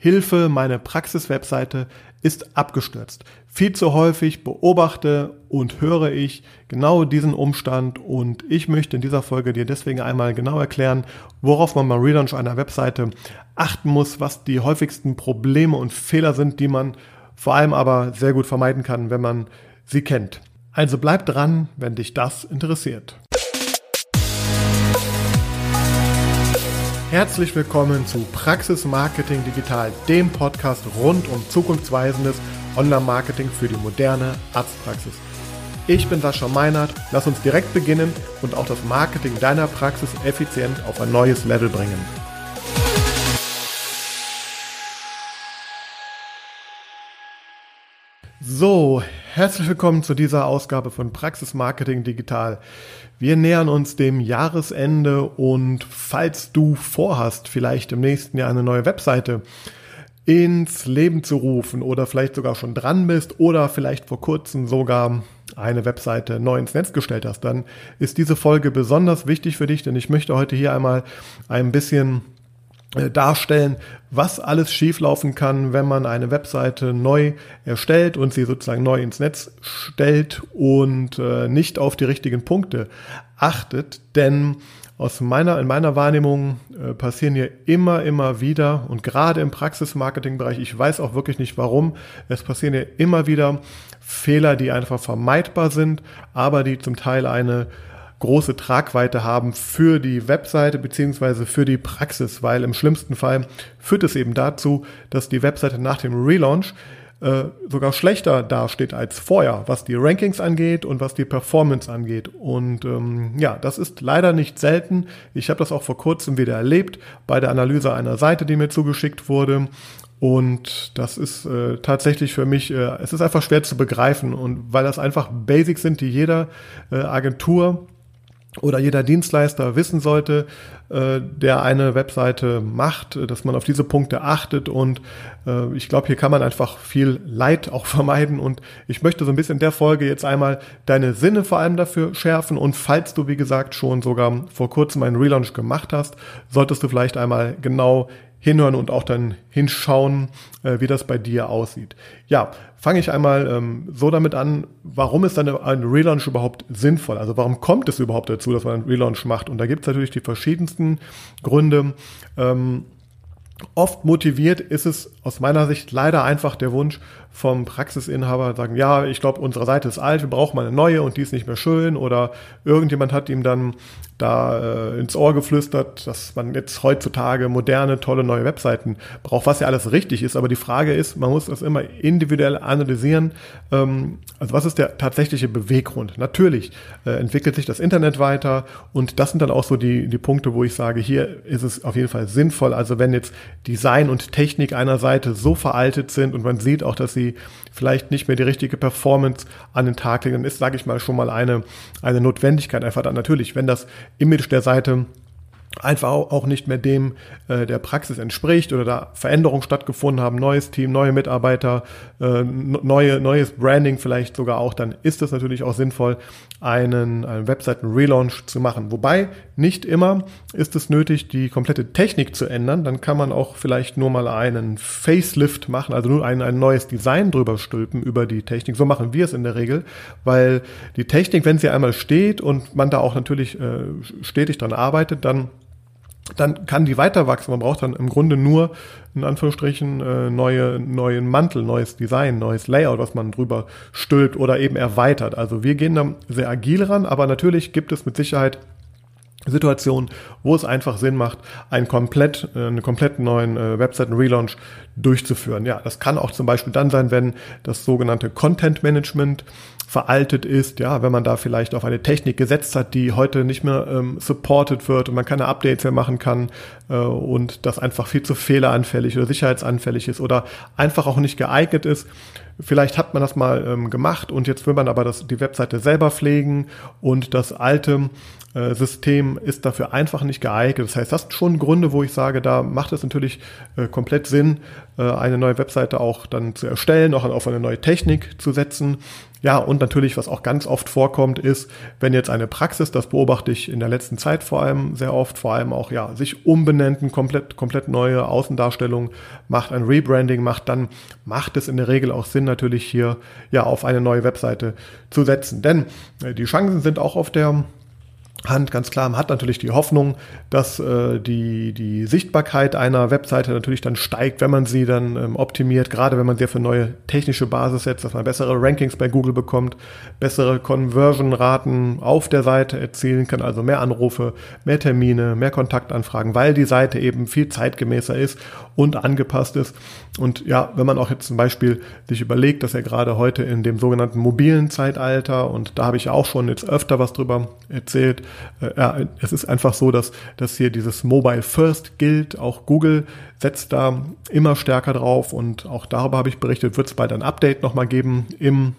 Hilfe, meine Praxis-Webseite ist abgestürzt. Viel zu häufig beobachte und höre ich genau diesen Umstand und ich möchte in dieser Folge dir deswegen einmal genau erklären, worauf man beim Relaunch einer Webseite achten muss, was die häufigsten Probleme und Fehler sind, die man vor allem aber sehr gut vermeiden kann, wenn man sie kennt. Also bleib dran, wenn dich das interessiert. Herzlich willkommen zu Praxis Marketing Digital, dem Podcast rund um zukunftsweisendes Online-Marketing für die moderne Arztpraxis. Ich bin Sascha Meinert, lass uns direkt beginnen und auch das Marketing deiner Praxis effizient auf ein neues Level bringen. So, herzlich willkommen zu dieser Ausgabe von Praxis Marketing Digital. Wir nähern uns dem Jahresende und falls du vorhast, vielleicht im nächsten Jahr eine neue Webseite ins Leben zu rufen oder vielleicht sogar schon dran bist oder vielleicht vor kurzem sogar eine Webseite neu ins Netz gestellt hast, dann ist diese Folge besonders wichtig für dich, denn ich möchte heute hier einmal ein bisschen darstellen, was alles schieflaufen kann, wenn man eine Webseite neu erstellt und sie sozusagen neu ins Netz stellt und äh, nicht auf die richtigen Punkte achtet. Denn aus meiner, in meiner Wahrnehmung äh, passieren hier immer, immer wieder und gerade im Praxismarketing-Bereich, ich weiß auch wirklich nicht warum, es passieren hier immer wieder Fehler, die einfach vermeidbar sind, aber die zum Teil eine große Tragweite haben für die Webseite beziehungsweise für die Praxis, weil im schlimmsten Fall führt es eben dazu, dass die Webseite nach dem Relaunch äh, sogar schlechter dasteht als vorher, was die Rankings angeht und was die Performance angeht. Und ähm, ja, das ist leider nicht selten. Ich habe das auch vor kurzem wieder erlebt bei der Analyse einer Seite, die mir zugeschickt wurde. Und das ist äh, tatsächlich für mich, äh, es ist einfach schwer zu begreifen und weil das einfach Basics sind, die jeder äh, Agentur oder jeder Dienstleister wissen sollte, äh, der eine Webseite macht, dass man auf diese Punkte achtet. Und äh, ich glaube, hier kann man einfach viel Leid auch vermeiden. Und ich möchte so ein bisschen in der Folge jetzt einmal deine Sinne vor allem dafür schärfen. Und falls du, wie gesagt, schon sogar vor kurzem einen Relaunch gemacht hast, solltest du vielleicht einmal genau hinhören und auch dann hinschauen, äh, wie das bei dir aussieht. Ja, fange ich einmal ähm, so damit an, warum ist dann ein Relaunch überhaupt sinnvoll? Also warum kommt es überhaupt dazu, dass man einen Relaunch macht? Und da gibt es natürlich die verschiedensten Gründe. Ähm, Oft motiviert ist es aus meiner Sicht leider einfach der Wunsch vom Praxisinhaber, sagen, ja, ich glaube, unsere Seite ist alt, wir brauchen mal eine neue und die ist nicht mehr schön. Oder irgendjemand hat ihm dann da äh, ins Ohr geflüstert, dass man jetzt heutzutage moderne, tolle neue Webseiten braucht, was ja alles richtig ist. Aber die Frage ist, man muss das immer individuell analysieren. Ähm, also was ist der tatsächliche Beweggrund? Natürlich äh, entwickelt sich das Internet weiter und das sind dann auch so die, die Punkte, wo ich sage, hier ist es auf jeden Fall sinnvoll. Also wenn jetzt Design und Technik einer Seite so veraltet sind und man sieht auch, dass sie vielleicht nicht mehr die richtige Performance an den Tag legen, dann ist, sage ich mal, schon mal eine, eine Notwendigkeit einfach dann natürlich, wenn das Image der Seite einfach auch nicht mehr dem äh, der Praxis entspricht oder da Veränderungen stattgefunden haben, neues Team, neue Mitarbeiter, äh, neue, neues Branding vielleicht sogar auch, dann ist es natürlich auch sinnvoll, einen, einen Webseiten-Relaunch zu machen. Wobei nicht immer ist es nötig, die komplette Technik zu ändern. Dann kann man auch vielleicht nur mal einen Facelift machen, also nur ein, ein neues Design drüber stülpen über die Technik. So machen wir es in der Regel, weil die Technik, wenn sie einmal steht und man da auch natürlich äh, stetig dran arbeitet, dann dann kann die weiter wachsen. Man braucht dann im Grunde nur in Anführungsstrichen äh, neue, neuen Mantel, neues Design, neues Layout, was man drüber stülpt oder eben erweitert. Also wir gehen da sehr agil ran, aber natürlich gibt es mit Sicherheit Situationen, wo es einfach Sinn macht, einen komplett, äh, einen komplett neuen äh, Webseiten-Relaunch durchzuführen. Ja, das kann auch zum Beispiel dann sein, wenn das sogenannte Content Management veraltet ist, ja, wenn man da vielleicht auf eine Technik gesetzt hat, die heute nicht mehr ähm, supported wird und man keine Updates mehr machen kann äh, und das einfach viel zu fehleranfällig oder sicherheitsanfällig ist oder einfach auch nicht geeignet ist. Vielleicht hat man das mal ähm, gemacht und jetzt will man aber das, die Webseite selber pflegen und das alte System ist dafür einfach nicht geeignet. Das heißt, das sind schon Gründe, wo ich sage, da macht es natürlich äh, komplett Sinn, äh, eine neue Webseite auch dann zu erstellen, auch auf eine neue Technik zu setzen. Ja, und natürlich, was auch ganz oft vorkommt, ist, wenn jetzt eine Praxis, das beobachte ich in der letzten Zeit vor allem sehr oft, vor allem auch, ja, sich umbenennt, komplett, komplett neue Außendarstellung macht, ein Rebranding macht, dann macht es in der Regel auch Sinn, natürlich hier, ja, auf eine neue Webseite zu setzen. Denn äh, die Chancen sind auch auf der Hand ganz klar, man hat natürlich die Hoffnung, dass äh, die, die Sichtbarkeit einer Webseite natürlich dann steigt, wenn man sie dann ähm, optimiert, gerade wenn man sie für neue technische Basis setzt, dass man bessere Rankings bei Google bekommt, bessere Conversion-Raten auf der Seite erzielen kann, also mehr Anrufe, mehr Termine, mehr Kontaktanfragen, weil die Seite eben viel zeitgemäßer ist und angepasst ist. Und ja, wenn man auch jetzt zum Beispiel sich überlegt, dass er gerade heute in dem sogenannten mobilen Zeitalter, und da habe ich auch schon jetzt öfter was drüber erzählt, äh, ja, es ist einfach so, dass, dass hier dieses Mobile First gilt. Auch Google setzt da immer stärker drauf und auch darüber habe ich berichtet, wird es bald ein Update nochmal geben. Im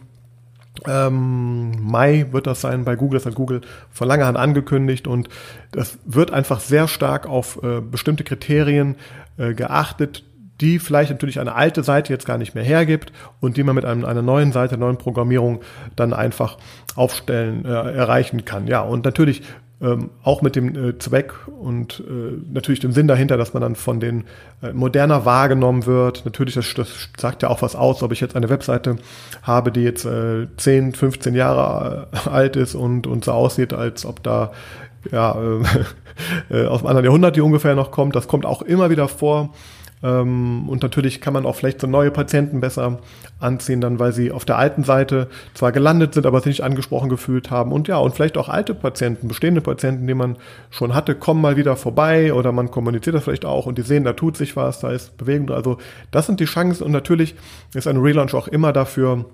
ähm, Mai wird das sein bei Google, das hat Google vor langer Hand angekündigt und das wird einfach sehr stark auf äh, bestimmte Kriterien äh, geachtet, die vielleicht natürlich eine alte Seite jetzt gar nicht mehr hergibt und die man mit einem, einer neuen Seite, neuen Programmierung dann einfach aufstellen, äh, erreichen kann. Ja, und natürlich ähm, auch mit dem äh, Zweck und äh, natürlich dem Sinn dahinter, dass man dann von den äh, moderner wahrgenommen wird. Natürlich, das, das sagt ja auch was aus, ob ich jetzt eine Webseite habe, die jetzt äh, 10, 15 Jahre äh, alt ist und, und so aussieht, als ob da ja, äh, aus einem anderen Jahrhundert die ungefähr noch kommt. Das kommt auch immer wieder vor. Ähm, und natürlich kann man auch vielleicht so neue Patienten besser anziehen, dann weil sie auf der alten Seite zwar gelandet sind, aber sich nicht angesprochen gefühlt haben. Und ja, und vielleicht auch alte Patienten, bestehende Patienten, die man schon hatte, kommen mal wieder vorbei oder man kommuniziert das vielleicht auch und die sehen, da tut sich was, da ist Bewegung. Also das sind die Chancen und natürlich ist ein Relaunch auch immer dafür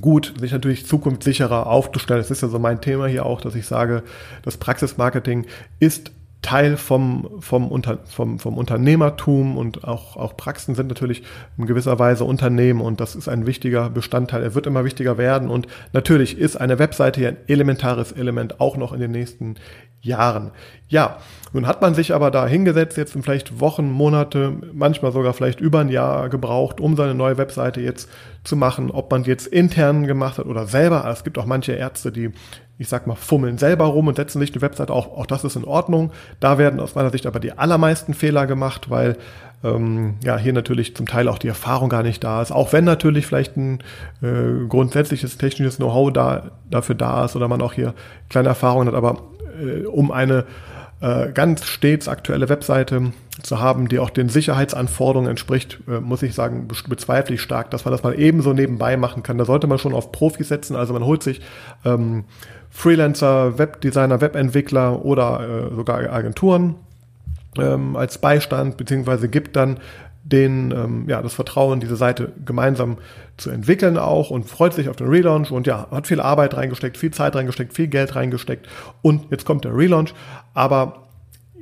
gut, sich natürlich zukunftssicherer aufzustellen. Das ist ja so mein Thema hier auch, dass ich sage, das Praxismarketing ist Teil vom, vom, Unter, vom, vom Unternehmertum und auch, auch Praxen sind natürlich in gewisser Weise Unternehmen und das ist ein wichtiger Bestandteil. Er wird immer wichtiger werden und natürlich ist eine Webseite hier ein elementares Element auch noch in den nächsten Jahren. Ja, nun hat man sich aber da hingesetzt, jetzt vielleicht Wochen, Monate, manchmal sogar vielleicht über ein Jahr gebraucht, um seine neue Webseite jetzt zu machen. Ob man jetzt intern gemacht hat oder selber. Es gibt auch manche Ärzte, die, ich sag mal, fummeln selber rum und setzen sich eine Webseite. Auch, auch das ist in Ordnung. Da werden aus meiner Sicht aber die allermeisten Fehler gemacht, weil ähm, ja hier natürlich zum Teil auch die Erfahrung gar nicht da ist. Auch wenn natürlich vielleicht ein äh, grundsätzliches technisches Know-how da, dafür da ist oder man auch hier kleine Erfahrungen hat, aber äh, um eine äh, ganz stets aktuelle Webseite zu haben, die auch den Sicherheitsanforderungen entspricht, äh, muss ich sagen, bezweifle ich stark, dass man das mal ebenso nebenbei machen kann. Da sollte man schon auf Profis setzen. Also man holt sich ähm, Freelancer, Webdesigner, Webentwickler oder äh, sogar Agenturen ähm, als Beistand, beziehungsweise gibt dann den, ähm, ja, das Vertrauen, diese Seite gemeinsam zu entwickeln auch und freut sich auf den Relaunch und ja, hat viel Arbeit reingesteckt, viel Zeit reingesteckt, viel Geld reingesteckt und jetzt kommt der Relaunch, aber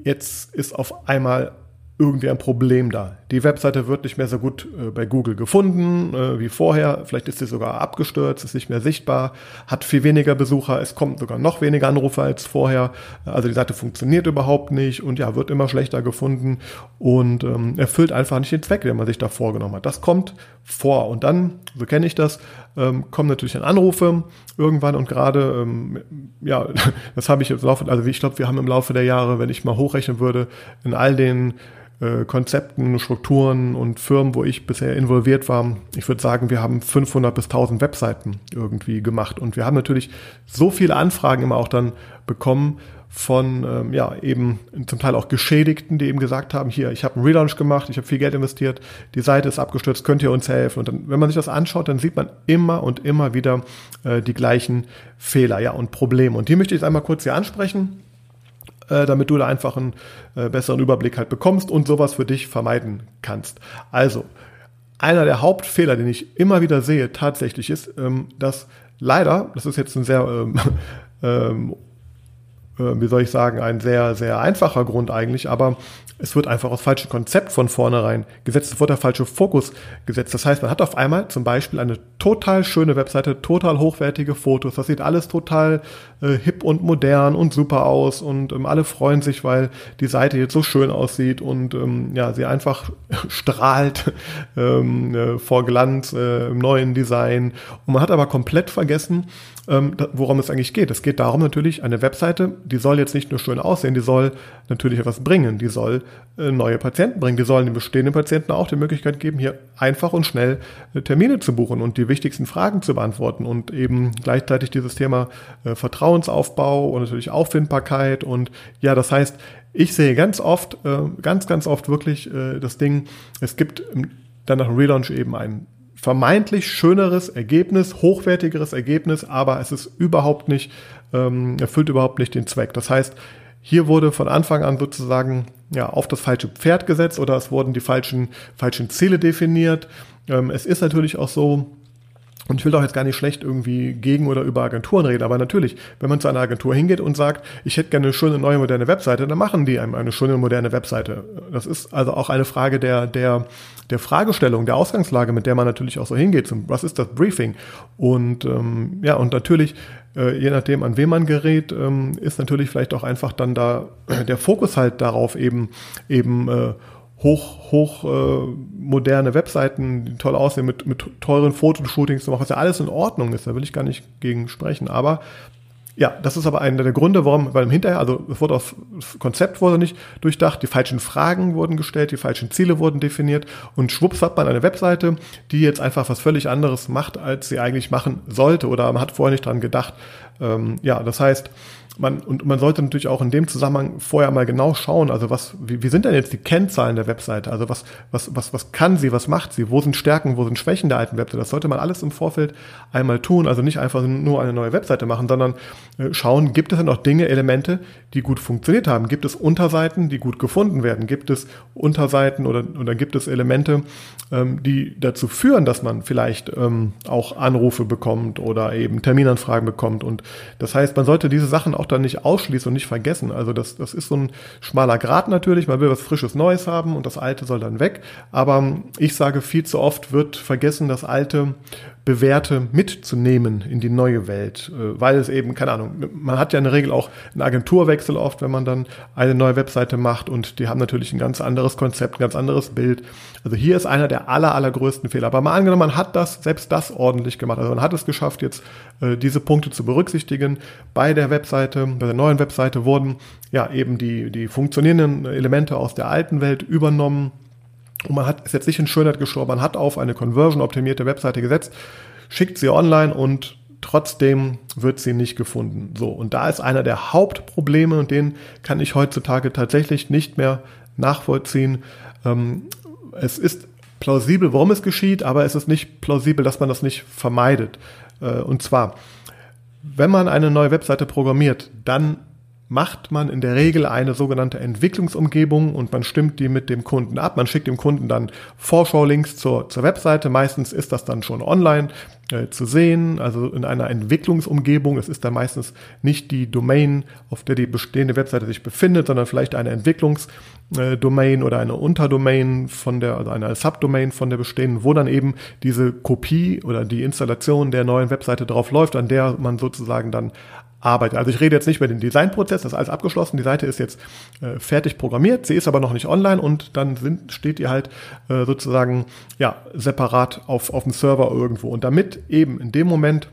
jetzt ist auf einmal irgendwie ein Problem da. Die Webseite wird nicht mehr so gut äh, bei Google gefunden äh, wie vorher. Vielleicht ist sie sogar abgestürzt, ist nicht mehr sichtbar, hat viel weniger Besucher, es kommen sogar noch weniger Anrufe als vorher. Also die Seite funktioniert überhaupt nicht und ja, wird immer schlechter gefunden und ähm, erfüllt einfach nicht den Zweck, den man sich da vorgenommen hat. Das kommt vor und dann, so kenne ich das, ähm, kommen natürlich dann Anrufe irgendwann und gerade, ähm, ja, das habe ich im Laufe, also ich glaube, wir haben im Laufe der Jahre, wenn ich mal hochrechnen würde, in all den äh, Konzepten, Strukturen und Firmen, wo ich bisher involviert war. Ich würde sagen, wir haben 500 bis 1000 Webseiten irgendwie gemacht und wir haben natürlich so viele Anfragen immer auch dann bekommen von ähm, ja eben zum Teil auch Geschädigten, die eben gesagt haben, hier, ich habe einen Relaunch gemacht, ich habe viel Geld investiert, die Seite ist abgestürzt, könnt ihr uns helfen? Und dann, wenn man sich das anschaut, dann sieht man immer und immer wieder äh, die gleichen Fehler, ja und Probleme. Und die möchte ich jetzt einmal kurz hier ansprechen äh, damit du da einfach einen äh, besseren Überblick halt bekommst und sowas für dich vermeiden kannst. Also, einer der Hauptfehler, den ich immer wieder sehe, tatsächlich ist, ähm, dass leider, das ist jetzt ein sehr, ähm, ähm, äh, wie soll ich sagen, ein sehr, sehr einfacher Grund eigentlich, aber es wird einfach aus falschem Konzept von vornherein gesetzt, es wird der falsche Fokus gesetzt. Das heißt, man hat auf einmal zum Beispiel eine total schöne Webseite, total hochwertige Fotos, das sieht alles total äh, hip und modern und super aus und ähm, alle freuen sich, weil die Seite jetzt so schön aussieht und ähm, ja, sie einfach strahlt ähm, äh, vor Glanz äh, im neuen Design. Und man hat aber komplett vergessen, ähm, worum es eigentlich geht. Es geht darum natürlich, eine Webseite, die soll jetzt nicht nur schön aussehen, die soll natürlich etwas bringen, die soll äh, neue Patienten bringen, die sollen den bestehenden Patienten auch die Möglichkeit geben, hier einfach und schnell äh, Termine zu buchen und die wichtigsten Fragen zu beantworten und eben gleichzeitig dieses Thema äh, Vertrauensaufbau und natürlich Auffindbarkeit und ja, das heißt, ich sehe ganz oft, äh, ganz, ganz oft wirklich äh, das Ding, es gibt dann nach dem Relaunch eben einen vermeintlich schöneres Ergebnis, hochwertigeres Ergebnis, aber es ist überhaupt nicht, ähm, erfüllt überhaupt nicht den Zweck. Das heißt, hier wurde von Anfang an sozusagen ja, auf das falsche Pferd gesetzt oder es wurden die falschen, falschen Ziele definiert. Ähm, es ist natürlich auch so, und ich will doch jetzt gar nicht schlecht irgendwie gegen oder über Agenturen reden, aber natürlich, wenn man zu einer Agentur hingeht und sagt, ich hätte gerne eine schöne neue moderne Webseite, dann machen die einem eine schöne moderne Webseite. Das ist also auch eine Frage der, der, der Fragestellung, der Ausgangslage, mit der man natürlich auch so hingeht. Zum, was ist das Briefing? Und ähm, ja, und natürlich, äh, je nachdem, an wem man gerät, ähm, ist natürlich vielleicht auch einfach dann da der Fokus halt darauf eben eben äh, hoch, hoch äh, moderne Webseiten, die toll aussehen, mit, mit teuren Fotoshootings zu machen, was ja alles in Ordnung ist, da will ich gar nicht gegen sprechen. Aber ja, das ist aber einer der Gründe, warum, weil im Hinterher, also es wurde auf, das Konzept wurde nicht durchdacht, die falschen Fragen wurden gestellt, die falschen Ziele wurden definiert und schwupps hat man eine Webseite, die jetzt einfach was völlig anderes macht, als sie eigentlich machen sollte oder man hat vorher nicht dran gedacht. Ähm, ja, das heißt, man, und man sollte natürlich auch in dem Zusammenhang vorher mal genau schauen, also was, wie, wie sind denn jetzt die Kennzahlen der Webseite? Also was, was, was, was kann sie, was macht sie, wo sind Stärken, wo sind Schwächen der alten Webseite? Das sollte man alles im Vorfeld einmal tun, also nicht einfach nur eine neue Webseite machen, sondern äh, schauen, gibt es denn auch Dinge, Elemente, die gut funktioniert haben? Gibt es Unterseiten, die gut gefunden werden? Gibt es Unterseiten oder, oder gibt es Elemente, ähm, die dazu führen, dass man vielleicht ähm, auch Anrufe bekommt oder eben Terminanfragen bekommt? Und das heißt, man sollte diese Sachen auch auch dann nicht ausschließen und nicht vergessen. Also das, das ist so ein schmaler Grad natürlich. Man will was Frisches Neues haben und das Alte soll dann weg. Aber ich sage, viel zu oft wird vergessen, das Alte Bewährte mitzunehmen in die neue Welt, äh, weil es eben, keine Ahnung, man hat ja in der Regel auch einen Agenturwechsel oft, wenn man dann eine neue Webseite macht und die haben natürlich ein ganz anderes Konzept, ein ganz anderes Bild. Also hier ist einer der aller, allergrößten Fehler. Aber mal angenommen, man hat das, selbst das ordentlich gemacht. Also man hat es geschafft, jetzt äh, diese Punkte zu berücksichtigen. Bei der Webseite, bei der neuen Webseite wurden ja eben die, die funktionierenden Elemente aus der alten Welt übernommen und man hat, ist jetzt nicht in Schönheit gestorben, man hat auf eine conversion-optimierte Webseite gesetzt, schickt sie online und trotzdem wird sie nicht gefunden. So, und da ist einer der Hauptprobleme und den kann ich heutzutage tatsächlich nicht mehr nachvollziehen. Ähm, es ist plausibel, warum es geschieht, aber es ist nicht plausibel, dass man das nicht vermeidet. Äh, und zwar, wenn man eine neue Webseite programmiert, dann macht man in der Regel eine sogenannte Entwicklungsumgebung und man stimmt die mit dem Kunden ab. Man schickt dem Kunden dann Vorschau-Links zur, zur Webseite. Meistens ist das dann schon online äh, zu sehen, also in einer Entwicklungsumgebung. Es ist dann meistens nicht die Domain, auf der die bestehende Webseite sich befindet, sondern vielleicht eine Entwicklungsdomain oder eine Unterdomain von der, also eine Subdomain von der bestehenden, wo dann eben diese Kopie oder die Installation der neuen Webseite drauf läuft, an der man sozusagen dann arbeitet. Also ich rede jetzt nicht über den Designprozess, das ist alles abgeschlossen, die Seite ist jetzt äh, fertig programmiert, sie ist aber noch nicht online und dann sind, steht ihr halt äh, sozusagen ja separat auf, auf dem Server irgendwo. Und damit eben in dem Moment,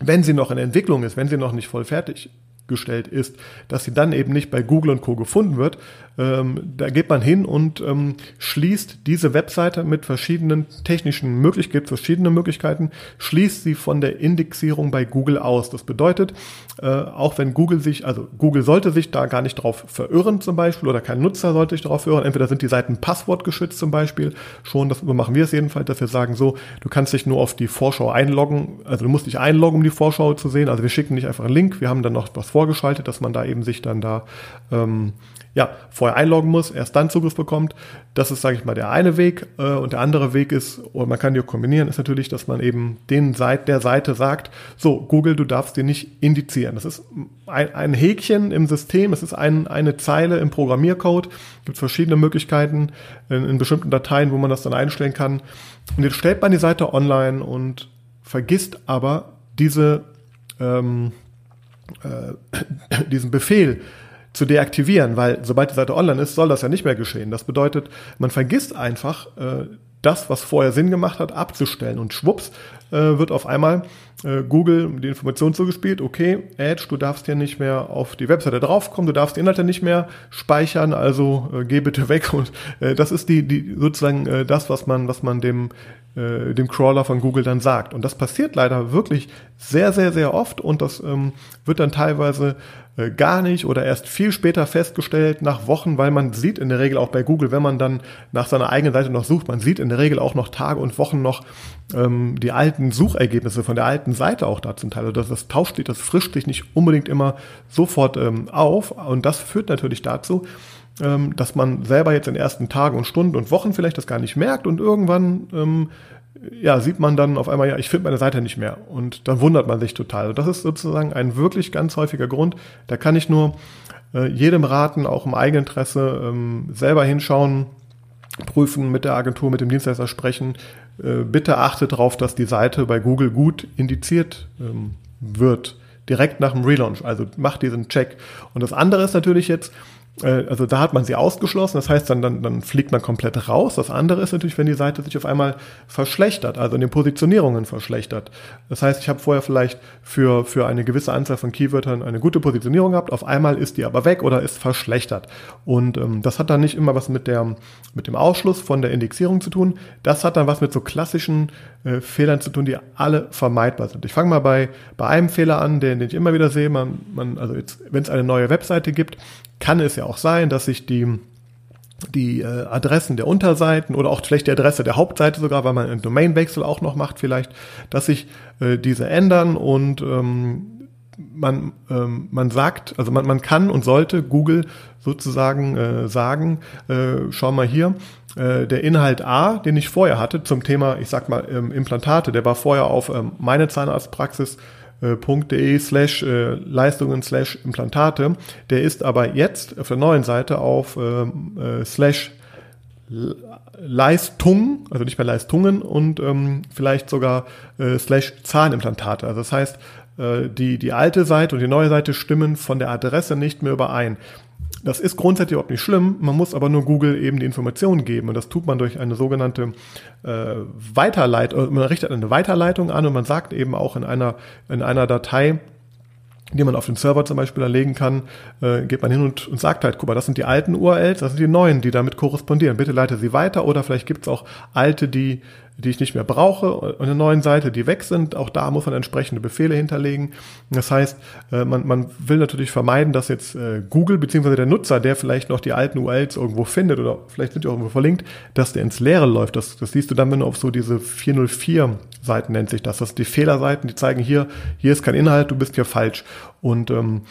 wenn sie noch in Entwicklung ist, wenn sie noch nicht voll fertig gestellt ist, dass sie dann eben nicht bei Google und Co. gefunden wird. Ähm, da geht man hin und ähm, schließt diese Webseite mit verschiedenen technischen Möglichkeiten, verschiedene Möglichkeiten, schließt sie von der Indexierung bei Google aus. Das bedeutet, äh, auch wenn Google sich, also Google sollte sich da gar nicht drauf verirren zum Beispiel oder kein Nutzer sollte sich darauf verirren. Entweder sind die Seiten passwortgeschützt zum Beispiel schon, das machen wir es jedenfalls, dass wir sagen so, du kannst dich nur auf die Vorschau einloggen, also du musst dich einloggen, um die Vorschau zu sehen. Also wir schicken nicht einfach einen Link, wir haben dann noch was vor vorgeschaltet, dass man da eben sich dann da ähm, ja, vorher einloggen muss, erst dann Zugriff bekommt. Das ist, sage ich mal, der eine Weg. Äh, und der andere Weg ist, und man kann die auch kombinieren, ist natürlich, dass man eben den Seit der Seite sagt, so, Google, du darfst dir nicht indizieren. Das ist ein, ein Häkchen im System, es ist ein, eine Zeile im Programmiercode. Es gibt verschiedene Möglichkeiten in, in bestimmten Dateien, wo man das dann einstellen kann. Und jetzt stellt man die Seite online und vergisst aber diese, ähm, äh, diesen Befehl, zu deaktivieren, weil sobald die Seite online ist, soll das ja nicht mehr geschehen. Das bedeutet, man vergisst einfach äh, das, was vorher Sinn gemacht hat, abzustellen. Und schwupps äh, wird auf einmal äh, Google die Information zugespielt, okay, Edge, du darfst hier nicht mehr auf die Webseite draufkommen, du darfst die Inhalte nicht mehr speichern, also äh, geh bitte weg. Und äh, das ist die, die sozusagen äh, das, was man, was man dem äh, dem Crawler von Google dann sagt. Und das passiert leider wirklich sehr, sehr, sehr oft und das ähm, wird dann teilweise äh, gar nicht oder erst viel später festgestellt, nach Wochen, weil man sieht in der Regel auch bei Google, wenn man dann nach seiner eigenen Seite noch sucht, man sieht in der Regel auch noch Tage und Wochen noch ähm, die alten Suchergebnisse von der alten Seite auch da zum Teil. Also das, das tauscht sich, das frischt sich nicht unbedingt immer sofort ähm, auf und das führt natürlich dazu, ähm, dass man selber jetzt in den ersten Tagen und Stunden und Wochen vielleicht das gar nicht merkt und irgendwann ähm, ja, sieht man dann auf einmal, ja, ich finde meine Seite nicht mehr. Und dann wundert man sich total. Und das ist sozusagen ein wirklich ganz häufiger Grund. Da kann ich nur äh, jedem raten, auch im Eigeninteresse, ähm, selber hinschauen, prüfen, mit der Agentur, mit dem Dienstleister sprechen. Äh, bitte achtet darauf, dass die Seite bei Google gut indiziert ähm, wird. Direkt nach dem Relaunch. Also macht diesen Check. Und das andere ist natürlich jetzt, also da hat man sie ausgeschlossen, das heißt, dann, dann, dann fliegt man komplett raus. Das andere ist natürlich, wenn die Seite sich auf einmal verschlechtert, also in den Positionierungen verschlechtert. Das heißt, ich habe vorher vielleicht für, für eine gewisse Anzahl von Keywörtern eine gute Positionierung gehabt, auf einmal ist die aber weg oder ist verschlechtert. Und ähm, das hat dann nicht immer was mit, der, mit dem Ausschluss von der Indexierung zu tun, das hat dann was mit so klassischen äh, Fehlern zu tun, die alle vermeidbar sind. Ich fange mal bei, bei einem Fehler an, den, den ich immer wieder sehe. Man, man, also wenn es eine neue Webseite gibt, kann es ja auch sein, dass sich die die äh, Adressen der Unterseiten oder auch vielleicht die Adresse der Hauptseite sogar, weil man einen Domainwechsel auch noch macht vielleicht, dass sich äh, diese ändern und ähm, man, ähm, man sagt, also man, man kann und sollte Google sozusagen äh, sagen, äh, schau mal hier, äh, der Inhalt A, den ich vorher hatte zum Thema, ich sag mal, ähm, Implantate, der war vorher auf ähm, meine Zahnarztpraxis .de slash äh, Leistungen slash Implantate. Der ist aber jetzt auf der neuen Seite auf ähm, äh, slash Leistung, also nicht mehr Leistungen und ähm, vielleicht sogar äh, slash Zahnimplantate. Also das heißt, äh, die, die alte Seite und die neue Seite stimmen von der Adresse nicht mehr überein. Das ist grundsätzlich überhaupt nicht schlimm, man muss aber nur Google eben die Informationen geben. Und das tut man durch eine sogenannte äh, Weiterleitung, man richtet eine Weiterleitung an und man sagt eben auch in einer, in einer Datei, die man auf den Server zum Beispiel erlegen kann, äh, geht man hin und, und sagt halt, guck mal, das sind die alten URLs, das sind die neuen, die damit korrespondieren. Bitte leite sie weiter. Oder vielleicht gibt es auch alte, die die ich nicht mehr brauche, und eine neuen Seite, die weg sind. Auch da muss man entsprechende Befehle hinterlegen. Das heißt, äh, man, man will natürlich vermeiden, dass jetzt äh, Google bzw. der Nutzer, der vielleicht noch die alten URLs irgendwo findet oder vielleicht sind die auch irgendwo verlinkt, dass der ins Leere läuft. Das, das siehst du dann, wenn du auf so diese 404 Seiten nennt sich das. Das sind die Fehlerseiten, die zeigen hier, hier ist kein Inhalt, du bist hier falsch. Und ähm,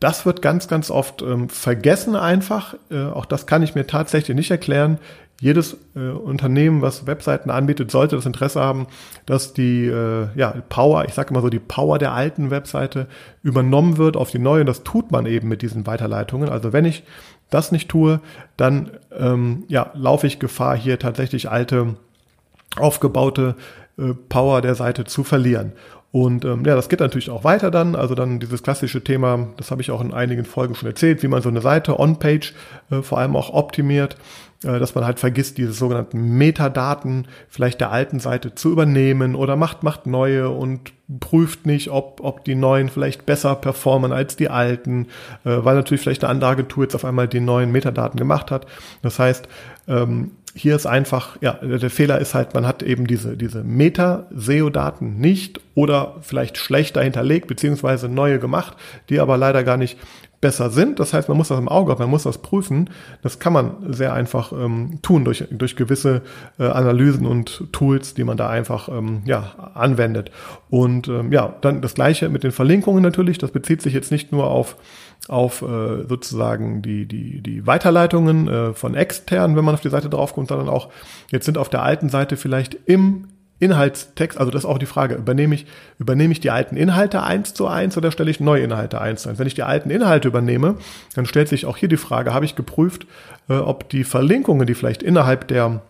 das wird ganz, ganz oft ähm, vergessen einfach. Äh, auch das kann ich mir tatsächlich nicht erklären jedes äh, Unternehmen, was Webseiten anbietet, sollte das Interesse haben, dass die äh, ja, Power, ich sage immer so, die Power der alten Webseite übernommen wird auf die neue. Das tut man eben mit diesen Weiterleitungen. Also wenn ich das nicht tue, dann ähm, ja, laufe ich Gefahr, hier tatsächlich alte, aufgebaute äh, Power der Seite zu verlieren. Und ähm, ja, das geht natürlich auch weiter dann. Also dann dieses klassische Thema, das habe ich auch in einigen Folgen schon erzählt, wie man so eine Seite on-page äh, vor allem auch optimiert. Äh, dass man halt vergisst, diese sogenannten Metadaten vielleicht der alten Seite zu übernehmen oder macht, macht neue und prüft nicht, ob, ob die neuen vielleicht besser performen als die alten, äh, weil natürlich vielleicht eine andere Agentur jetzt auf einmal die neuen Metadaten gemacht hat. Das heißt, ähm, hier ist einfach, ja, der Fehler ist halt, man hat eben diese, diese Meta-SEO-Daten nicht oder vielleicht schlechter hinterlegt, beziehungsweise neue gemacht, die aber leider gar nicht besser sind. Das heißt, man muss das im Auge haben, man muss das prüfen. Das kann man sehr einfach ähm, tun durch, durch gewisse äh, Analysen und Tools, die man da einfach ähm, ja, anwendet. Und ähm, ja, dann das gleiche mit den Verlinkungen natürlich. Das bezieht sich jetzt nicht nur auf auf äh, sozusagen die, die, die Weiterleitungen äh, von extern, wenn man auf die Seite draufkommt, sondern auch, jetzt sind auf der alten Seite vielleicht im Inhaltstext, also das ist auch die Frage, übernehme ich, übernehme ich die alten Inhalte eins zu eins oder stelle ich neue Inhalte eins zu eins? Wenn ich die alten Inhalte übernehme, dann stellt sich auch hier die Frage, habe ich geprüft, äh, ob die Verlinkungen, die vielleicht innerhalb der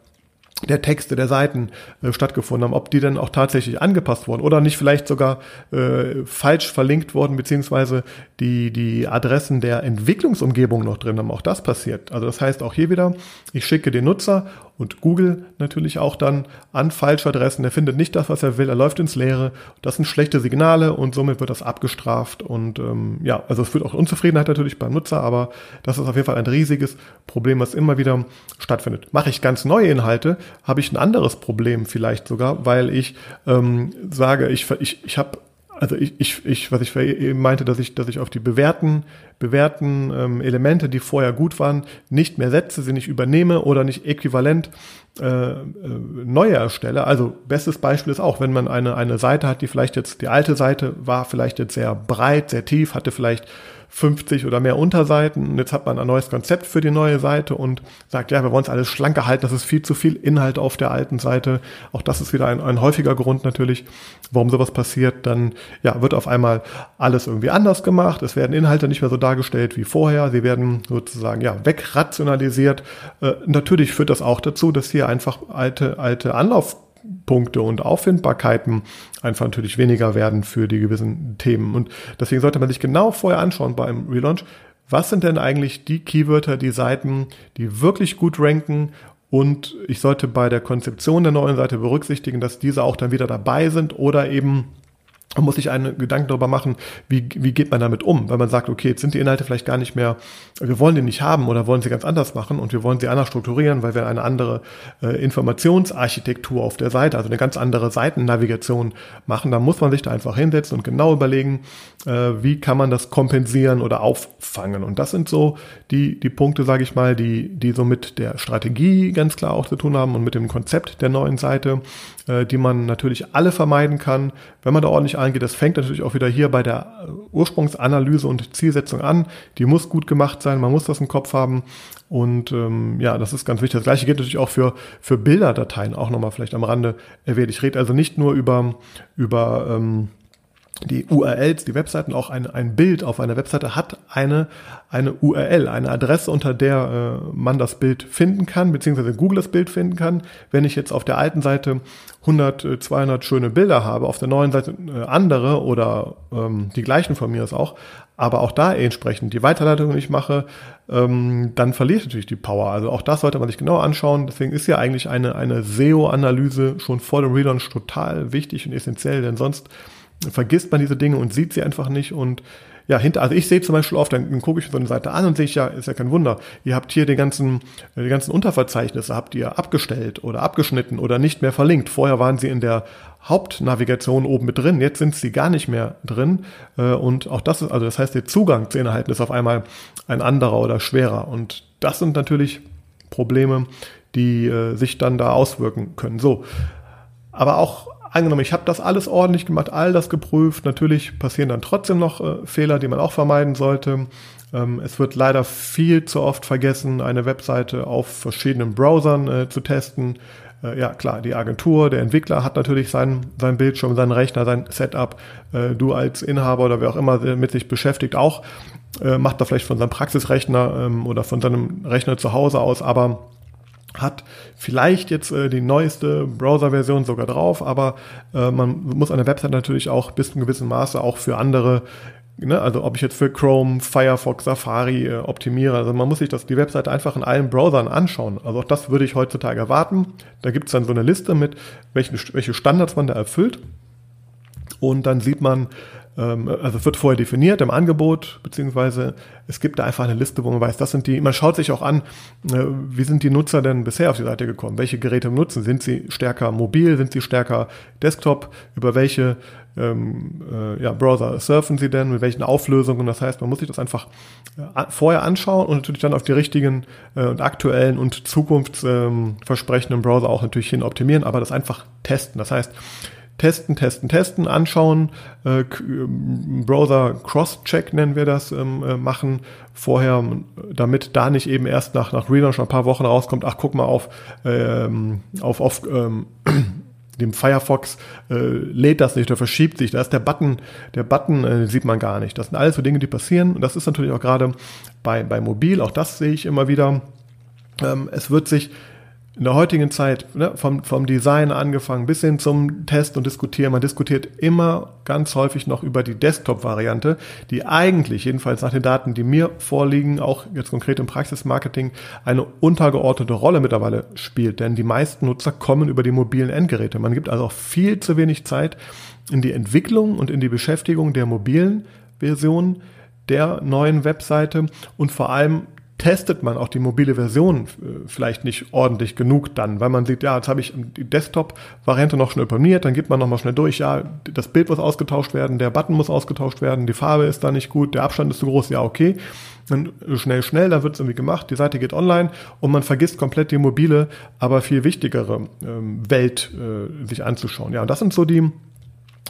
der Texte, der Seiten äh, stattgefunden haben, ob die dann auch tatsächlich angepasst wurden oder nicht vielleicht sogar äh, falsch verlinkt wurden, beziehungsweise die, die Adressen der Entwicklungsumgebung noch drin haben. Auch das passiert. Also das heißt auch hier wieder, ich schicke den Nutzer und Google natürlich auch dann an falsche Adressen. Er findet nicht das, was er will, er läuft ins Leere. Das sind schlechte Signale und somit wird das abgestraft. Und ähm, ja, also es führt auch Unzufriedenheit natürlich beim Nutzer, aber das ist auf jeden Fall ein riesiges Problem, was immer wieder stattfindet. Mache ich ganz neue Inhalte, habe ich ein anderes Problem vielleicht sogar, weil ich ähm, sage, ich, ich, ich habe also ich, ich, ich, was ich eben meinte, dass ich, dass ich auf die bewährten, bewährten ähm, Elemente, die vorher gut waren, nicht mehr setze, sie nicht übernehme oder nicht äquivalent äh, äh, neue erstelle. Also bestes Beispiel ist auch, wenn man eine, eine Seite hat, die vielleicht jetzt, die alte Seite war vielleicht jetzt sehr breit, sehr tief, hatte vielleicht 50 oder mehr Unterseiten. Und jetzt hat man ein neues Konzept für die neue Seite und sagt, ja, wir wollen es alles schlanker halten, das ist viel zu viel Inhalt auf der alten Seite. Auch das ist wieder ein, ein häufiger Grund natürlich, warum sowas passiert. Dann ja, wird auf einmal alles irgendwie anders gemacht. Es werden Inhalte nicht mehr so dargestellt wie vorher. Sie werden sozusagen ja wegrationalisiert. Äh, natürlich führt das auch dazu, dass hier einfach alte, alte Anlauf Punkte und Auffindbarkeiten einfach natürlich weniger werden für die gewissen Themen. Und deswegen sollte man sich genau vorher anschauen beim Relaunch, was sind denn eigentlich die Keywörter, die Seiten, die wirklich gut ranken und ich sollte bei der Konzeption der neuen Seite berücksichtigen, dass diese auch dann wieder dabei sind oder eben man muss sich einen Gedanken darüber machen, wie, wie geht man damit um, weil man sagt, okay, jetzt sind die Inhalte vielleicht gar nicht mehr, wir wollen die nicht haben oder wollen sie ganz anders machen und wir wollen sie anders strukturieren, weil wir eine andere äh, Informationsarchitektur auf der Seite, also eine ganz andere Seitennavigation machen. Da muss man sich da einfach hinsetzen und genau überlegen, äh, wie kann man das kompensieren oder auffangen. Und das sind so die, die Punkte, sage ich mal, die, die so mit der Strategie ganz klar auch zu tun haben und mit dem Konzept der neuen Seite, äh, die man natürlich alle vermeiden kann, wenn man da ordentlich eingeht. Das fängt natürlich auch wieder hier bei der Ursprungsanalyse und Zielsetzung an. Die muss gut gemacht sein, man muss das im Kopf haben. Und ähm, ja, das ist ganz wichtig. Das gleiche gilt natürlich auch für, für Bilderdateien, auch nochmal vielleicht am Rande erwähnt. Ich rede also nicht nur über, über ähm, die URLs, die Webseiten, auch ein, ein Bild auf einer Webseite hat eine, eine URL, eine Adresse, unter der äh, man das Bild finden kann, beziehungsweise Google das Bild finden kann. Wenn ich jetzt auf der alten Seite 100, 200 äh, schöne Bilder habe, auf der neuen Seite äh, andere oder ähm, die gleichen von mir ist auch, aber auch da entsprechend die Weiterleitung nicht mache, ähm, dann verliert natürlich die Power. Also auch das sollte man sich genau anschauen. Deswegen ist ja eigentlich eine, eine SEO-Analyse schon vor dem Relaunch total wichtig und essentiell, denn sonst vergisst man diese Dinge und sieht sie einfach nicht und ja, hinter, also ich sehe zum Beispiel oft, dann, dann gucke ich so eine Seite an und sehe ich ja, ist ja kein Wunder, ihr habt hier die ganzen, die ganzen Unterverzeichnisse, habt ihr abgestellt oder abgeschnitten oder nicht mehr verlinkt. Vorher waren sie in der Hauptnavigation oben mit drin, jetzt sind sie gar nicht mehr drin. Äh, und auch das ist, also das heißt, der Zugang zu Inhalten ist auf einmal ein anderer oder schwerer. Und das sind natürlich Probleme, die äh, sich dann da auswirken können. So. Aber auch angenommen, ich habe das alles ordentlich gemacht, all das geprüft. Natürlich passieren dann trotzdem noch äh, Fehler, die man auch vermeiden sollte. Ähm, es wird leider viel zu oft vergessen, eine Webseite auf verschiedenen Browsern äh, zu testen. Äh, ja, klar, die Agentur, der Entwickler hat natürlich sein, sein Bildschirm, seinen Rechner, sein Setup. Äh, du als Inhaber oder wer auch immer mit sich beschäftigt auch, äh, macht da vielleicht von seinem Praxisrechner ähm, oder von seinem Rechner zu Hause aus, aber hat vielleicht jetzt äh, die neueste Browser-Version sogar drauf, aber äh, man muss eine Website natürlich auch bis zu einem gewissen Maße auch für andere, ne, also ob ich jetzt für Chrome, Firefox, Safari äh, optimiere, also man muss sich das, die Webseite einfach in allen Browsern anschauen. Also auch das würde ich heutzutage erwarten. Da gibt es dann so eine Liste mit, welchen, welche Standards man da erfüllt. Und dann sieht man, also es wird vorher definiert im Angebot, beziehungsweise es gibt da einfach eine Liste, wo man weiß, das sind die, man schaut sich auch an, äh, wie sind die Nutzer denn bisher auf die Seite gekommen? Welche Geräte nutzen? Sind sie stärker mobil? Sind sie stärker Desktop? Über welche ähm, äh, ja, Browser surfen sie denn? Mit welchen Auflösungen? Das heißt, man muss sich das einfach äh, vorher anschauen und natürlich dann auf die richtigen äh, und aktuellen und zukunftsversprechenden Browser auch natürlich hin optimieren, aber das einfach testen. Das heißt, testen, testen, testen, anschauen, äh, Browser Cross-Check nennen wir das, ähm, äh, machen vorher, damit da nicht eben erst nach, nach Relaunch ein paar Wochen rauskommt, ach guck mal auf, ähm, auf, auf ähm, dem Firefox äh, lädt das nicht oder verschiebt sich. Da ist der Button, der Button äh, sieht man gar nicht. Das sind alles so Dinge, die passieren. Und das ist natürlich auch gerade bei, bei Mobil, auch das sehe ich immer wieder. Ähm, es wird sich in der heutigen Zeit, ne, vom, vom Design angefangen bis hin zum Test und Diskutieren, man diskutiert immer ganz häufig noch über die Desktop-Variante, die eigentlich, jedenfalls nach den Daten, die mir vorliegen, auch jetzt konkret im Praxismarketing, eine untergeordnete Rolle mittlerweile spielt. Denn die meisten Nutzer kommen über die mobilen Endgeräte. Man gibt also auch viel zu wenig Zeit in die Entwicklung und in die Beschäftigung der mobilen Version der neuen Webseite und vor allem testet man auch die mobile Version äh, vielleicht nicht ordentlich genug dann, weil man sieht, ja, jetzt habe ich die Desktop-Variante noch schnell optimiert, dann gibt man nochmal schnell durch, ja, das Bild muss ausgetauscht werden, der Button muss ausgetauscht werden, die Farbe ist da nicht gut, der Abstand ist zu groß, ja, okay. Dann schnell, schnell, dann wird es irgendwie gemacht, die Seite geht online und man vergisst komplett die mobile, aber viel wichtigere ähm, Welt äh, sich anzuschauen. Ja, und das sind so die,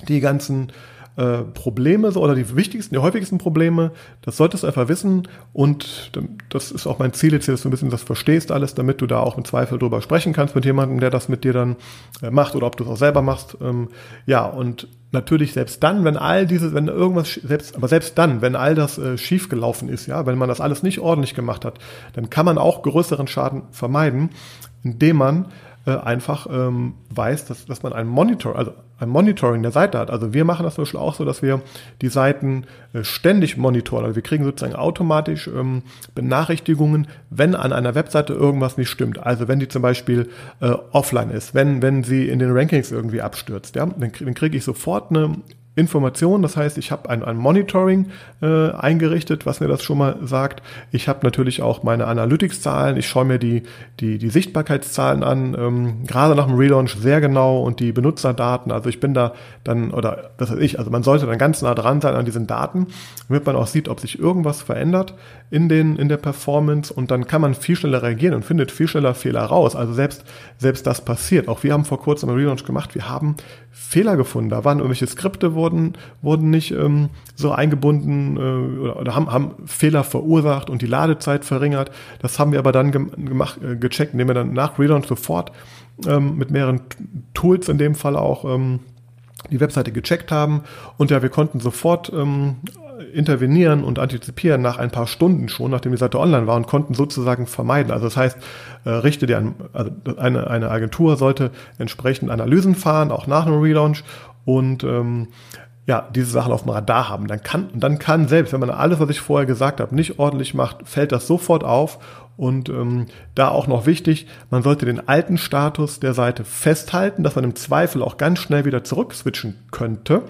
die ganzen äh, Probleme so, oder die wichtigsten, die häufigsten Probleme, das solltest du einfach wissen und das ist auch mein Ziel jetzt hier, dass du ein bisschen das verstehst alles, damit du da auch im Zweifel drüber sprechen kannst mit jemandem, der das mit dir dann äh, macht oder ob du es auch selber machst. Ähm, ja, und natürlich selbst dann, wenn all diese, wenn irgendwas, selbst, aber selbst dann, wenn all das äh, schief gelaufen ist, ja, wenn man das alles nicht ordentlich gemacht hat, dann kann man auch größeren Schaden vermeiden, indem man einfach ähm, weiß, dass, dass man ein Monitor, also ein Monitoring der Seite hat. Also wir machen das zum Beispiel auch so, dass wir die Seiten äh, ständig monitoren. Also wir kriegen sozusagen automatisch ähm, Benachrichtigungen, wenn an einer Webseite irgendwas nicht stimmt. Also wenn die zum Beispiel äh, offline ist, wenn, wenn sie in den Rankings irgendwie abstürzt, ja, dann, dann kriege ich sofort eine Informationen. Das heißt, ich habe ein, ein Monitoring äh, eingerichtet, was mir das schon mal sagt. Ich habe natürlich auch meine Analytics-Zahlen. Ich schaue mir die, die, die Sichtbarkeitszahlen an, ähm, gerade nach dem Relaunch sehr genau und die Benutzerdaten. Also ich bin da dann, oder das weiß ich, also man sollte dann ganz nah dran sein an diesen Daten, damit man auch sieht, ob sich irgendwas verändert in, den, in der Performance und dann kann man viel schneller reagieren und findet viel schneller Fehler raus. Also selbst, selbst das passiert. Auch wir haben vor kurzem einen Relaunch gemacht. Wir haben Fehler gefunden. Da waren irgendwelche Skripte wurden, wurden nicht ähm, so eingebunden äh, oder, oder haben, haben Fehler verursacht und die Ladezeit verringert. Das haben wir aber dann gemacht, äh, gecheckt, indem wir dann nach Relaunch sofort ähm, mit mehreren Tools in dem Fall auch ähm, die Webseite gecheckt haben und ja, wir konnten sofort ähm, intervenieren und antizipieren nach ein paar Stunden schon, nachdem die Seite online war und konnten sozusagen vermeiden. Also das heißt, äh, richte dir an, also eine, eine Agentur sollte entsprechend Analysen fahren, auch nach einem Relaunch und ähm, ja, diese Sachen auf dem Radar haben. Dann kann, dann kann selbst, wenn man alles, was ich vorher gesagt habe, nicht ordentlich macht, fällt das sofort auf. Und ähm, da auch noch wichtig, man sollte den alten Status der Seite festhalten, dass man im Zweifel auch ganz schnell wieder zurückswitchen könnte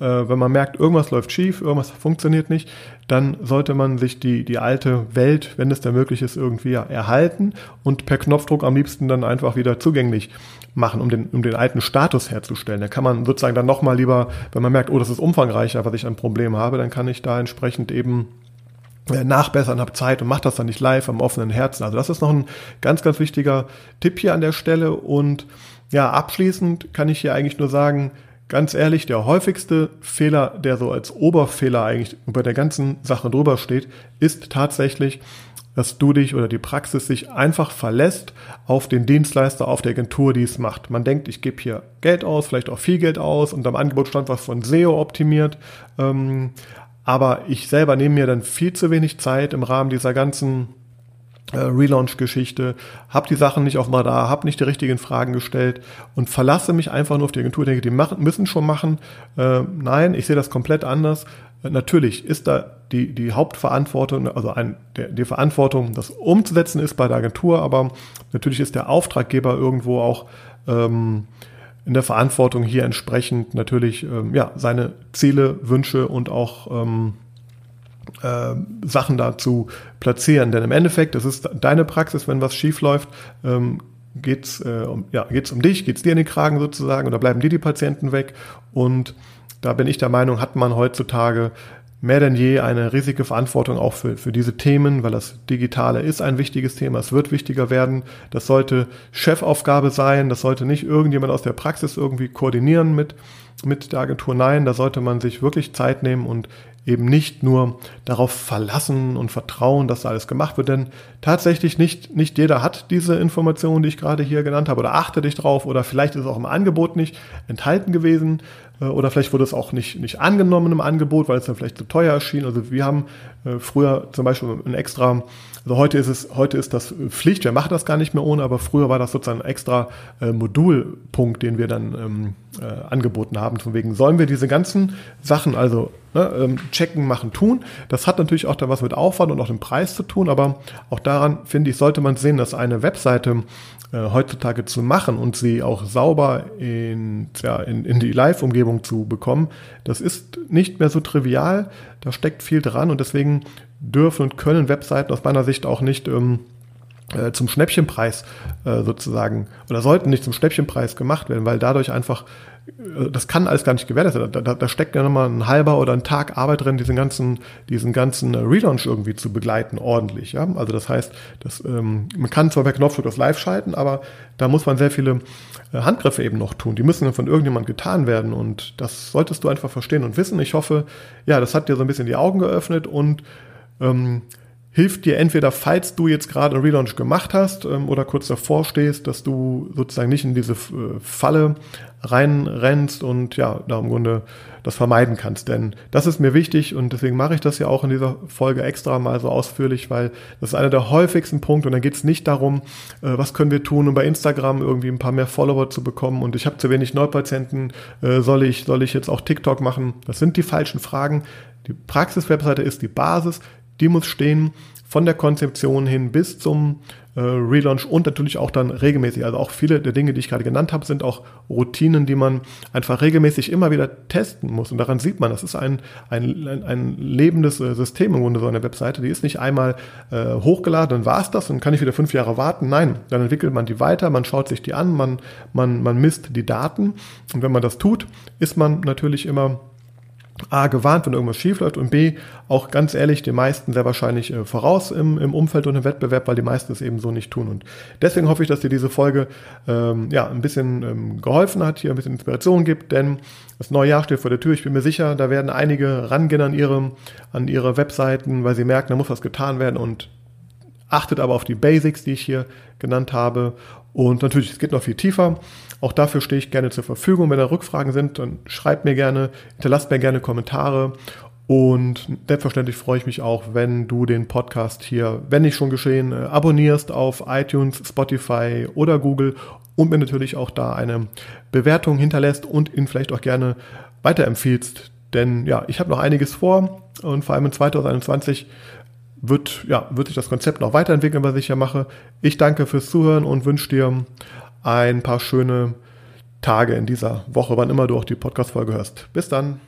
wenn man merkt, irgendwas läuft schief, irgendwas funktioniert nicht, dann sollte man sich die, die alte Welt, wenn es da möglich ist, irgendwie erhalten und per Knopfdruck am liebsten dann einfach wieder zugänglich machen, um den, um den alten Status herzustellen. Da kann man sozusagen dann nochmal lieber, wenn man merkt, oh, das ist umfangreicher, was ich ein Problem habe, dann kann ich da entsprechend eben äh, nachbessern, habe Zeit und mache das dann nicht live am offenen Herzen. Also das ist noch ein ganz, ganz wichtiger Tipp hier an der Stelle. Und ja, abschließend kann ich hier eigentlich nur sagen, ganz ehrlich, der häufigste Fehler, der so als Oberfehler eigentlich über der ganzen Sache drüber steht, ist tatsächlich, dass du dich oder die Praxis sich einfach verlässt auf den Dienstleister, auf der Agentur, die es macht. Man denkt, ich gebe hier Geld aus, vielleicht auch viel Geld aus und am Angebot stand was von SEO optimiert. Ähm, aber ich selber nehme mir dann viel zu wenig Zeit im Rahmen dieser ganzen Relaunch-Geschichte, habe die Sachen nicht auf dem Radar, habe nicht die richtigen Fragen gestellt und verlasse mich einfach nur auf die Agentur, denke, die machen, müssen schon machen. Äh, nein, ich sehe das komplett anders. Äh, natürlich ist da die, die Hauptverantwortung, also ein, der, die Verantwortung, das umzusetzen ist bei der Agentur, aber natürlich ist der Auftraggeber irgendwo auch ähm, in der Verantwortung hier entsprechend natürlich ähm, ja, seine Ziele, Wünsche und auch ähm, äh, Sachen dazu platzieren. Denn im Endeffekt, das ist deine Praxis, wenn was schief läuft, ähm, geht's äh, um, ja, geht's um dich, geht's dir in den Kragen sozusagen oder bleiben dir die Patienten weg. Und da bin ich der Meinung, hat man heutzutage mehr denn je eine riesige Verantwortung auch für, für diese Themen, weil das Digitale ist ein wichtiges Thema, es wird wichtiger werden. Das sollte Chefaufgabe sein, das sollte nicht irgendjemand aus der Praxis irgendwie koordinieren mit, mit der Agentur. Nein, da sollte man sich wirklich Zeit nehmen und eben nicht nur darauf verlassen und vertrauen, dass alles gemacht wird, denn tatsächlich nicht, nicht jeder hat diese Informationen, die ich gerade hier genannt habe, oder achte dich drauf, oder vielleicht ist es auch im Angebot nicht enthalten gewesen, äh, oder vielleicht wurde es auch nicht, nicht angenommen im Angebot, weil es dann vielleicht zu teuer erschien. Also wir haben äh, früher zum Beispiel ein extra, also heute ist es, heute ist das Pflicht, wir machen das gar nicht mehr ohne, aber früher war das sozusagen ein extra äh, Modulpunkt, den wir dann ähm, äh, angeboten haben. Von wegen sollen wir diese ganzen Sachen, also ne, ähm, checken, machen, tun. Das hat natürlich auch da was mit Aufwand und auch dem Preis zu tun, aber auch daran, finde ich, sollte man sehen, dass eine Webseite äh, heutzutage zu machen und sie auch sauber in, ja, in, in die Live-Umgebung zu bekommen, das ist nicht mehr so trivial. Da steckt viel dran und deswegen dürfen und können Webseiten aus meiner Sicht auch nicht ähm, äh, zum Schnäppchenpreis äh, sozusagen oder sollten nicht zum Schnäppchenpreis gemacht werden, weil dadurch einfach äh, das kann alles gar nicht gewährleistet. Da, da, da steckt ja nochmal ein halber oder ein Tag Arbeit drin, diesen ganzen, diesen ganzen Relaunch irgendwie zu begleiten, ordentlich. Ja? Also das heißt, das, ähm, man kann zwar per Knopfdruck das live schalten, aber da muss man sehr viele äh, Handgriffe eben noch tun. Die müssen dann von irgendjemand getan werden und das solltest du einfach verstehen und wissen. Ich hoffe, ja, das hat dir so ein bisschen die Augen geöffnet und ähm, hilft dir entweder, falls du jetzt gerade einen Relaunch gemacht hast ähm, oder kurz davor stehst, dass du sozusagen nicht in diese äh, Falle reinrennst und ja, da im Grunde das vermeiden kannst. Denn das ist mir wichtig und deswegen mache ich das ja auch in dieser Folge extra mal so ausführlich, weil das ist einer der häufigsten Punkte und da geht es nicht darum, äh, was können wir tun, um bei Instagram irgendwie ein paar mehr Follower zu bekommen und ich habe zu wenig Neupatienten, äh, soll ich, soll ich jetzt auch TikTok machen? Das sind die falschen Fragen. Die Praxis-Webseite ist die Basis, die muss stehen von der Konzeption hin bis zum äh, Relaunch und natürlich auch dann regelmäßig. Also auch viele der Dinge, die ich gerade genannt habe, sind auch Routinen, die man einfach regelmäßig immer wieder testen muss. Und daran sieht man, das ist ein, ein, ein, lebendes äh, System im Grunde so eine Webseite. Die ist nicht einmal äh, hochgeladen, dann war es das und kann ich wieder fünf Jahre warten. Nein, dann entwickelt man die weiter, man schaut sich die an, man, man, man misst die Daten. Und wenn man das tut, ist man natürlich immer A, gewarnt, wenn irgendwas schief läuft und B, auch ganz ehrlich, den meisten sehr wahrscheinlich äh, voraus im, im Umfeld und im Wettbewerb, weil die meisten es eben so nicht tun. Und deswegen hoffe ich, dass dir diese Folge ähm, ja, ein bisschen ähm, geholfen hat, hier ein bisschen Inspiration gibt, denn das neue Jahr steht vor der Tür. Ich bin mir sicher, da werden einige rangehen an ihre, an ihre Webseiten, weil sie merken, da muss was getan werden und achtet aber auf die Basics, die ich hier genannt habe. Und natürlich, es geht noch viel tiefer. Auch dafür stehe ich gerne zur Verfügung. Wenn da Rückfragen sind, dann schreibt mir gerne, hinterlasst mir gerne Kommentare. Und selbstverständlich freue ich mich auch, wenn du den Podcast hier, wenn nicht schon geschehen, äh, abonnierst auf iTunes, Spotify oder Google und mir natürlich auch da eine Bewertung hinterlässt und ihn vielleicht auch gerne weiterempfiehlst. Denn ja, ich habe noch einiges vor und vor allem in 2021 wird, ja, wird sich das Konzept noch weiterentwickeln, was ich hier mache. Ich danke fürs Zuhören und wünsche dir ein paar schöne Tage in dieser Woche, wann immer du auch die Podcast-Folge hörst. Bis dann.